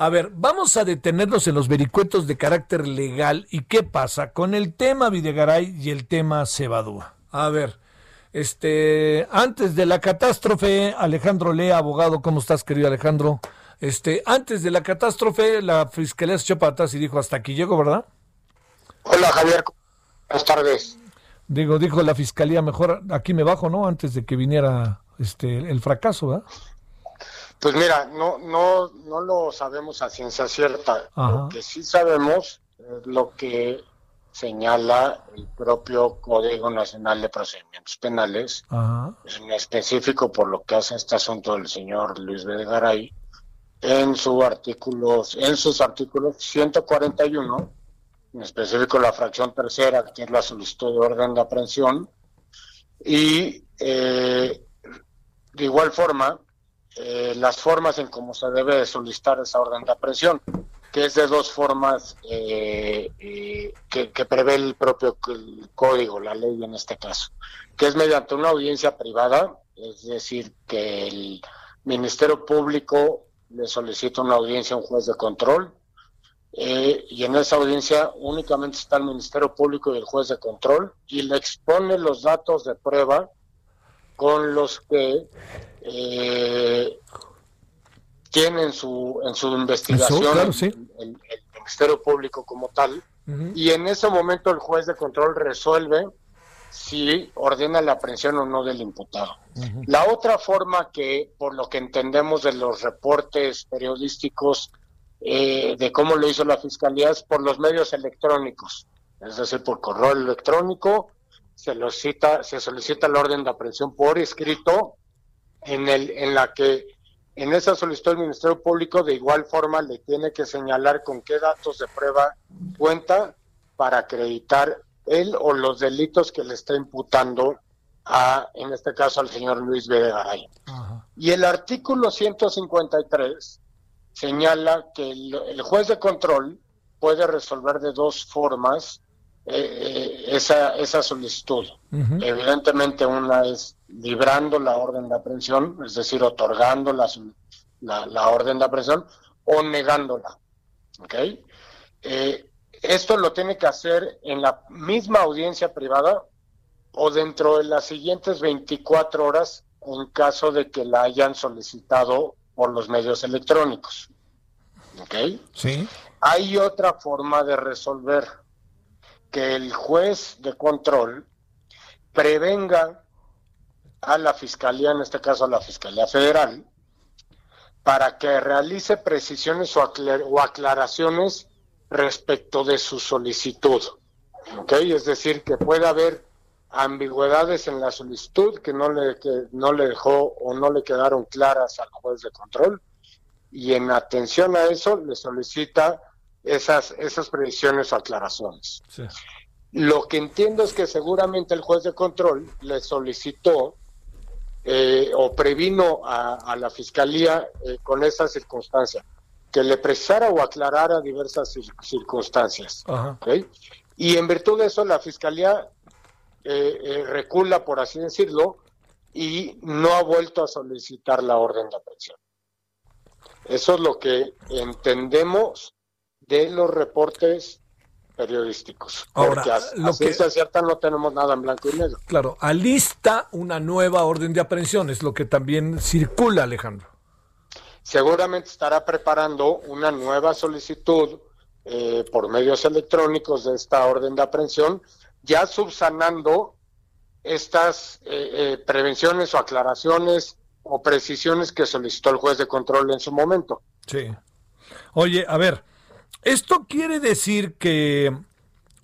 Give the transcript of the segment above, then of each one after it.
A ver, vamos a detenernos en los vericuetos de carácter legal y qué pasa con el tema Videgaray y el tema Cebadúa. A ver, este, antes de la catástrofe, Alejandro Lea, abogado, ¿cómo estás, querido Alejandro? Este, antes de la catástrofe, la fiscalía se echó para atrás y dijo, hasta aquí llego, ¿verdad? Hola, Javier. Buenas tardes. Digo, dijo la fiscalía, mejor aquí me bajo, ¿no? Antes de que viniera este el fracaso, ¿verdad? Pues mira, no, no, no lo sabemos a ciencia cierta. Lo que sí sabemos es lo que señala el propio Código Nacional de Procedimientos Penales, en específico por lo que hace este asunto del señor Luis Garay, en su artículos, en sus artículos 141, en específico la fracción tercera, que es la solicitud de orden de aprehensión, y eh, de igual forma eh, las formas en cómo se debe solicitar esa orden de aprehensión, que es de dos formas eh, eh, que, prevé el propio código, la ley en este caso, que es mediante una audiencia privada, es decir, que el Ministerio Público le solicita una audiencia a un juez de control, y en esa audiencia únicamente está el Ministerio Público y el juez de control y le expone los datos de prueba con los que eh, tiene en su, en su investigación el, Ministerio Público como tal, y en ese momento el juez de control resuelve si ordena la aprehensión o no del imputado. La otra forma que, por lo que entendemos de los reportes periodísticos eh, de cómo lo hizo la Fiscalía, es por los medios electrónicos, es decir, por correo electrónico, se, lo cita, se solicita la orden de aprehensión por escrito en, el, en la que en esa solicitud el Ministerio Público de igual forma le tiene que señalar con qué datos de prueba cuenta para acreditar él o los delitos que le está imputando a, en este caso, al señor Luis Videgaray. Y el artículo 153 señala que el, juez de control puede resolver de dos formas eh, esa, esa solicitud. Evidentemente una es librando la orden de aprehensión, es decir, otorgando la, la, orden de aprehensión o negándola. ¿Ok? Eh, esto lo tiene que hacer en la misma audiencia privada o dentro de las siguientes 24 horas en caso de que la hayan solicitado por los medios electrónicos. ¿Ok? Sí. Hay otra forma de resolver que el juez de control prevenga a la Fiscalía, en este caso a la Fiscalía Federal, para que realice precisiones o, aclaraciones respecto de su solicitud. ¿okay? Es decir, que puede haber ambigüedades en la solicitud que no le, que no le dejó o no le quedaron claras al juez de control y en atención a eso le solicita esas, esas previsiones o aclaraciones. Lo que entiendo es que seguramente el juez de control le solicitó eh, o previno a, la fiscalía eh, con esa circunstancia, que le precisara o aclarara diversas circunstancias. Y en virtud de eso, la fiscalía eh, recula, por así decirlo, y no ha vuelto a solicitar la orden de aprehensión. Eso es lo que entendemos de los reportes periodísticos. Ahora, porque a, lo que cierta no tenemos nada en blanco y negro. Claro, alista una nueva orden de aprehensión, es lo que también circula, Alejandro. Seguramente estará preparando una nueva solicitud eh, por medios electrónicos de esta orden de aprehensión, ya subsanando estas eh, eh, prevenciones o aclaraciones o precisiones que solicitó el juez de control en su momento. Sí. Oye, a ver, esto quiere decir que,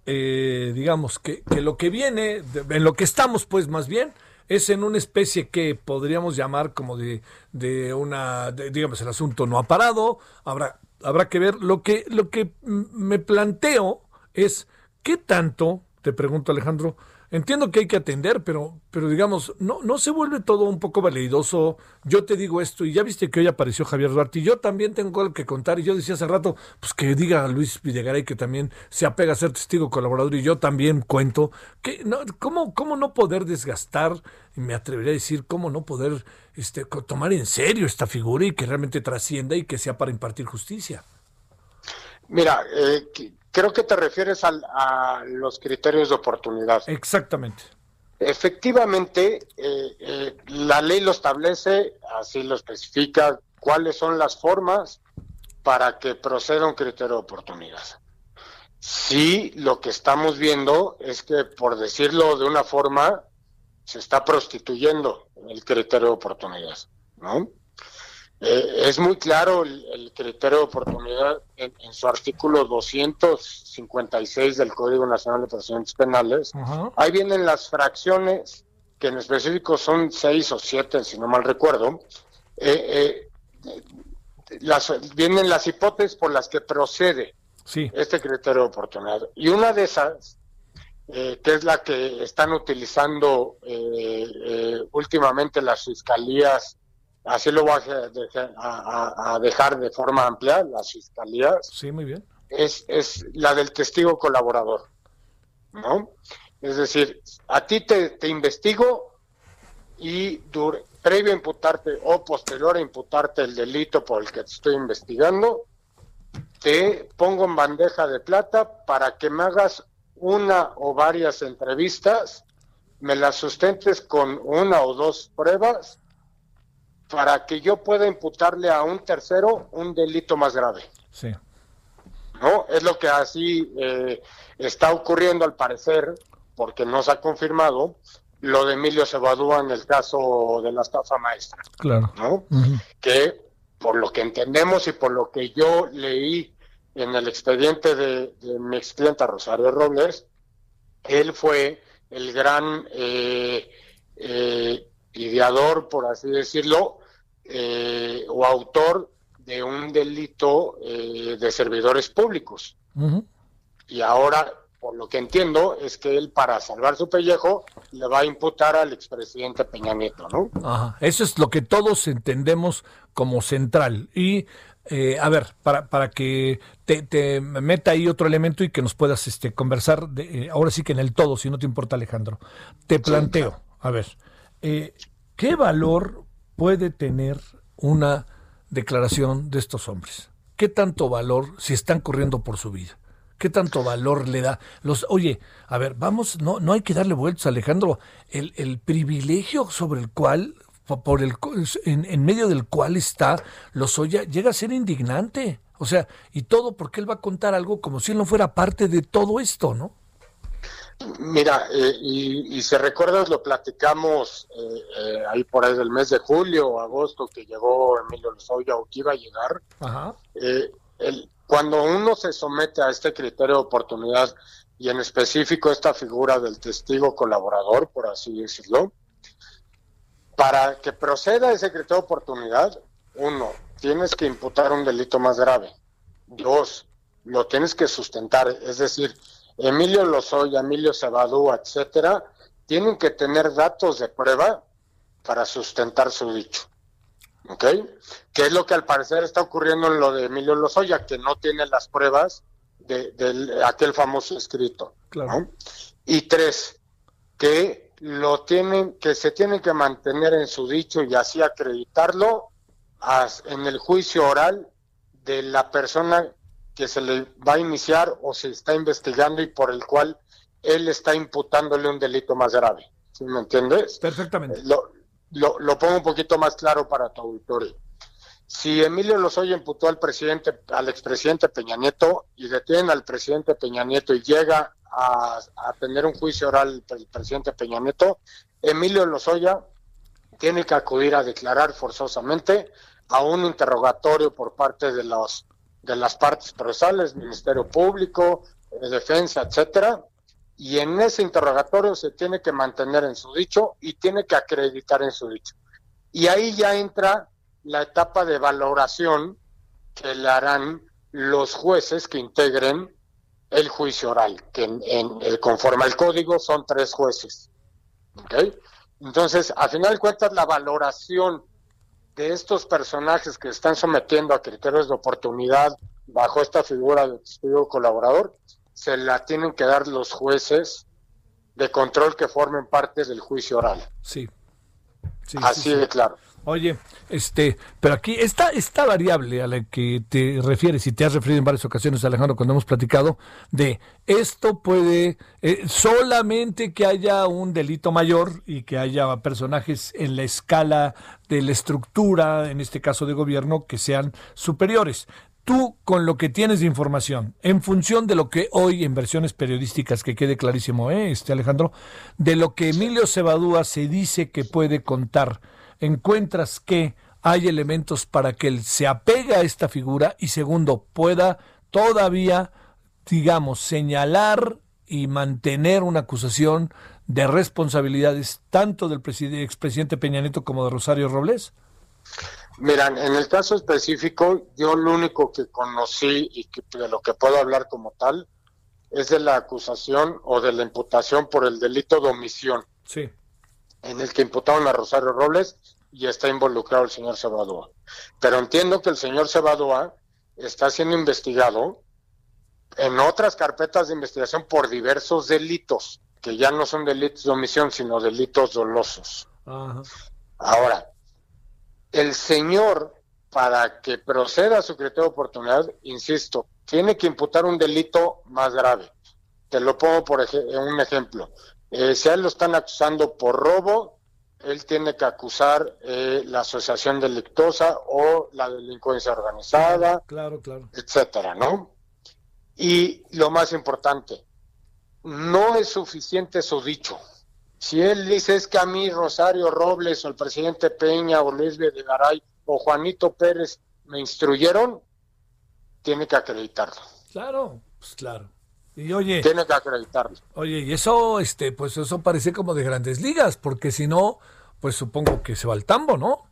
eh, digamos, que, lo que viene, en lo que estamos, pues más bien, es en una especie que podríamos llamar como de, de una, digamos, el asunto no ha parado, habrá, habrá que ver. Lo que, lo que me planteo es, ¿qué tanto, te pregunto Alejandro, entiendo que hay que atender, pero, pero digamos, no, no se vuelve todo un poco validoso. Yo te digo esto, y ya viste que hoy apareció Javier Duarte, y yo también tengo algo que contar, y yo decía hace rato, pues que diga Luis Videgaray que también se apega a ser testigo colaborador, y yo también cuento. Que, no, ¿cómo, ¿Cómo no poder desgastar, y me atrevería a decir, cómo no poder este, tomar en serio esta figura y que realmente trascienda y que sea para impartir justicia? Mira, eh, Creo que te refieres a los criterios de oportunidad. Exactamente. Efectivamente, eh, eh, la ley lo establece, así lo especifica, cuáles son las formas para que proceda un criterio de oportunidad. Sí, lo que estamos viendo es que, por decirlo de una forma, se está prostituyendo el criterio de oportunidad, ¿no? Eh, es muy claro el, criterio de oportunidad en, su artículo 256 del Código Nacional de Procedimientos Penales. Ahí vienen las fracciones, que en específico son seis o siete, si no mal recuerdo. Eh, eh, las, vienen las hipótesis por las que procede este criterio de oportunidad. Y una de esas, que es la que están utilizando últimamente las fiscalías así lo voy a, dejar de forma amplia, las fiscalías. Sí, muy bien. Es, es la del testigo colaborador, ¿no? Es decir, a ti te, te investigo y previo a imputarte o posterior a imputarte el delito por el que te estoy investigando, te pongo en bandeja de plata para que me hagas una o varias entrevistas, me las sustentes con una o dos pruebas para que yo pueda imputarle a un tercero un delito más grave. Sí. ¿No? Es lo que así eh, está ocurriendo al parecer, porque no se ha confirmado lo de Emilio Cebadúa en el caso de la estafa maestra. Claro. ¿no? Que por lo que entendemos y por lo que yo leí en el expediente de, mi ex clienta Rosario Robles, él fue el gran eh, eh, ideador, por así decirlo, eh, o autor de un delito eh, de servidores públicos. Y ahora, por lo que entiendo, es que él, para salvar su pellejo, le va a imputar al expresidente Peña Nieto, ¿no? Eso es lo que todos entendemos como central. Y eh, a ver, para, para que te, meta ahí otro elemento y que nos puedas este, conversar, de, ahora sí que en el todo, si no te importa Alejandro, te planteo, a ver, ¿qué valor puede tener una declaración de estos hombres? ¿Qué tanto valor si están corriendo por su vida? ¿Qué tanto valor le da? Los, oye, a ver, vamos, no, no hay que darle vueltas, Alejandro. El, el privilegio sobre el cual, por el, en, en medio del cual está Lozoya, llega a ser indignante. O sea, y todo porque él va a contar algo como si él no fuera parte de todo esto, ¿no? Mira, eh, y, si recuerdas, lo platicamos eh, eh, ahí por ahí del mes de julio o agosto que llegó Emilio Lozoya o que iba a llegar. El, cuando uno se somete a este criterio de oportunidad y en específico esta figura del testigo colaborador, por así decirlo, para que proceda ese criterio de oportunidad, uno, tienes que imputar un delito más grave. Dos, lo tienes que sustentar, es decir, Emilio Lozoya, Emilio Cebadú, etcétera, tienen que tener datos de prueba para sustentar su dicho. ¿Ok? Que es lo que al parecer está ocurriendo en lo de Emilio Lozoya, que no tiene las pruebas de, aquel famoso escrito. Claro. Y tres, que lo tienen, que se tienen que mantener en su dicho y así acreditarlo en el juicio oral de la persona que se le va a iniciar o se está investigando y por el cual él está imputándole un delito más grave. ¿Sí me entiendes? Perfectamente. Lo, lo, pongo un poquito más claro para tu auditorio. Si Emilio Lozoya imputó al presidente, al expresidente Peña Nieto y detiene al presidente Peña Nieto y llega a, a tener un juicio oral el presidente Peña Nieto, Emilio Lozoya tiene que acudir a declarar forzosamente a un interrogatorio por parte de los de las partes procesales, Ministerio Público, de Defensa, etcétera, y en ese interrogatorio se tiene que mantener en su dicho y tiene que acreditar en su dicho. Y ahí ya entra la etapa de valoración que le harán los jueces que integren el juicio oral, que en, en, conforme al código son tres jueces. Entonces, a final de cuentas, la valoración de estos personajes que están sometiendo a criterios de oportunidad bajo esta figura de testigo colaborador, se la tienen que dar los jueces de control que formen parte del juicio oral. Sí. Así de claro. Oye, este, pero aquí está esta variable a la que te refieres y te has referido en varias ocasiones, Alejandro, cuando hemos platicado de esto puede eh, solamente que haya un delito mayor y que haya personajes en la escala de la estructura, en este caso de gobierno, que sean superiores tú con lo que tienes de información, en función de lo que hoy en versiones periodísticas, que quede clarísimo, ¿eh? este Alejandro, de lo que Emilio Cebadúa se dice que puede contar, encuentras que hay elementos para que él se apegue a esta figura y segundo, pueda todavía, digamos, señalar y mantener una acusación de responsabilidades tanto del expresidente Peña Nieto como de Rosario Robles? Miran, en el caso específico, yo lo único que conocí y que, de lo que puedo hablar como tal es de la acusación o de la imputación por el delito de omisión. Sí. En el que imputaron a Rosario Robles y está involucrado el señor Cebadoa. Pero entiendo que el señor Cebadoa está siendo investigado en otras carpetas de investigación por diversos delitos, que ya no son delitos de omisión, sino delitos dolosos. Ahora, el señor, para que proceda a su criterio de oportunidad, insisto, tiene que imputar un delito más grave. Te lo pongo por un ejemplo. Eh, si a él lo están acusando por robo, él tiene que acusar eh, la asociación delictosa o la delincuencia organizada, claro, claro. etcétera, ¿no? Y lo más importante, no es suficiente su dicho. Si él dice es que a mí Rosario Robles o el presidente Peña o Luis Videgaray o Juanito Pérez me instruyeron, tiene que acreditarlo. Claro, pues claro. Y oye, tiene que acreditarlo. Oye, y eso este pues eso parece como de grandes ligas, porque si no, pues supongo que se va al tambo, ¿no?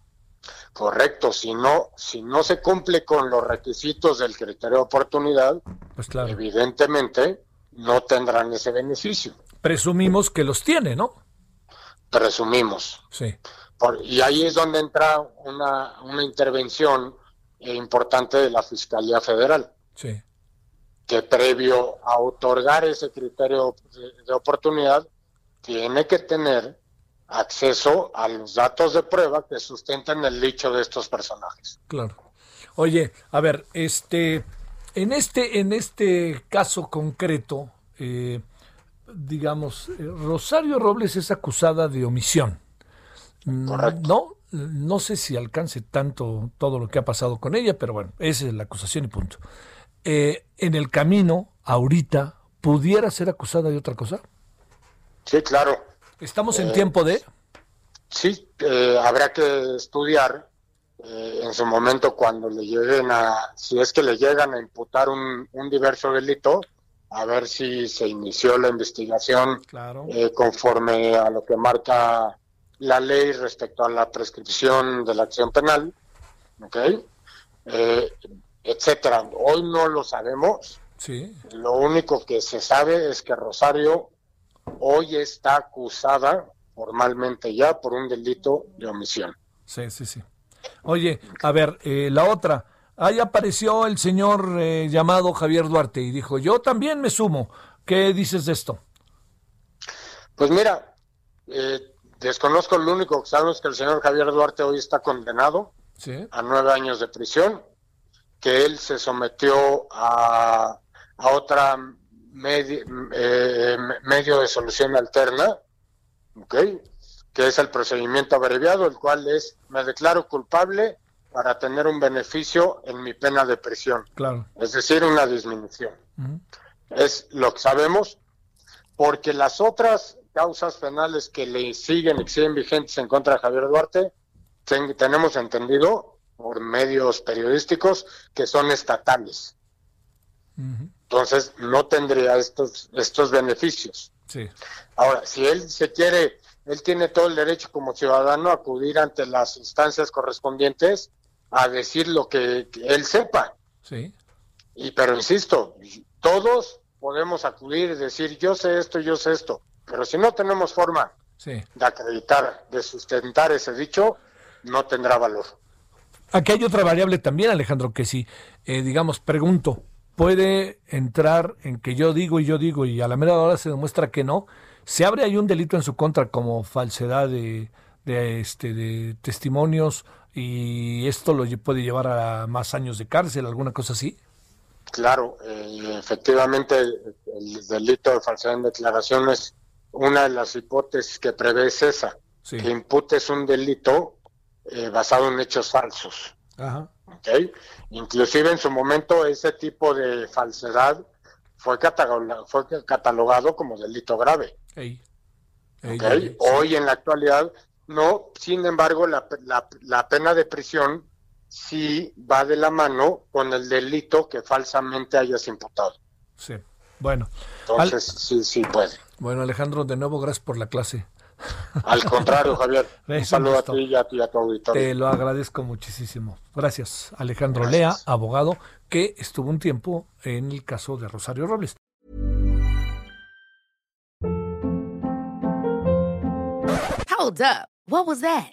Correcto, si no si no se cumple con los requisitos del criterio de oportunidad, pues claro. evidentemente no tendrán ese beneficio. Presumimos que los tiene, ¿no? presumimos. Sí. y ahí es donde entra una, una intervención importante de la Fiscalía Federal. Sí. Que previo a otorgar ese criterio de, oportunidad, tiene que tener acceso a los datos de prueba que sustentan el dicho de estos personajes. Claro. Oye, a ver, este, en este, en este caso concreto, eh, digamos, eh, Rosario Robles es acusada de omisión. Mm, no, no sé si alcance tanto todo lo que ha pasado con ella, pero bueno, esa es la acusación y punto. Eh, en el camino, ahorita, ¿pudiera ser acusada de otra cosa? Sí, claro. ¿Estamos en eh, tiempo de...? Sí, habrá que estudiar en su momento cuando le lleguen a, si es que le llegan a imputar un, un diverso delito, a ver si se inició la investigación eh, conforme a lo que marca la ley respecto a la prescripción de la acción penal, ¿ok? Eh, etcétera. Hoy no lo sabemos. Sí. Lo único que se sabe es que Rosario hoy está acusada formalmente ya por un delito de omisión. Sí, sí, sí. Oye, a ver, eh, la otra, Ahí apareció el señor eh, llamado Javier Duarte y dijo, yo también me sumo. ¿Qué dices de esto? Pues mira, eh, desconozco lo único que sabemos que el señor Javier Duarte hoy está condenado a nueve años de prisión, que él se sometió a, a otra eh, medio de solución alterna, que es el procedimiento abreviado, el cual es me declaro culpable para tener un beneficio en mi pena de prisión. Claro. Es decir, una disminución. Es lo que sabemos, porque las otras causas penales que le siguen y siguen vigentes en contra de Javier Duarte, tenemos entendido por medios periodísticos que son estatales. Entonces, no tendría estos, estos beneficios. Sí. Ahora, si él se quiere, él tiene todo el derecho como ciudadano a acudir ante las instancias correspondientes a decir lo que, él sepa. Sí. Y pero insisto, todos podemos acudir y decir yo sé esto, yo sé esto, pero si no tenemos forma de acreditar, de sustentar ese dicho, no tendrá valor. Aquí hay otra variable también, Alejandro, que si, eh, digamos, pregunto, puede entrar en que yo digo y yo digo y a la mera hora se demuestra que no, se abre ahí un delito en su contra como falsedad de, de, este, de testimonios y esto lo puede llevar a más años de cárcel, alguna cosa así. Claro, eh, efectivamente el, delito de falsedad en declaraciones, una de las hipótesis que prevé es esa, que imputes un delito eh, basado en hechos falsos. Ajá. Inclusive en su momento ese tipo de falsedad fue catalogado, fue catalogado como delito grave. Hoy en la actualidad no, sin embargo la, la, pena de prisión sí va de la mano con el delito que falsamente hayas imputado. Sí, bueno. Entonces sí, sí puede. Bueno Alejandro, de nuevo gracias por la clase. Al contrario, Javier. Un saludo a ti y a, ti, a tu auditorio. Te lo agradezco muchísimo. Gracias, Alejandro Lea, abogado, que estuvo un tiempo en el caso de Rosario Robles. Hold up. What was that?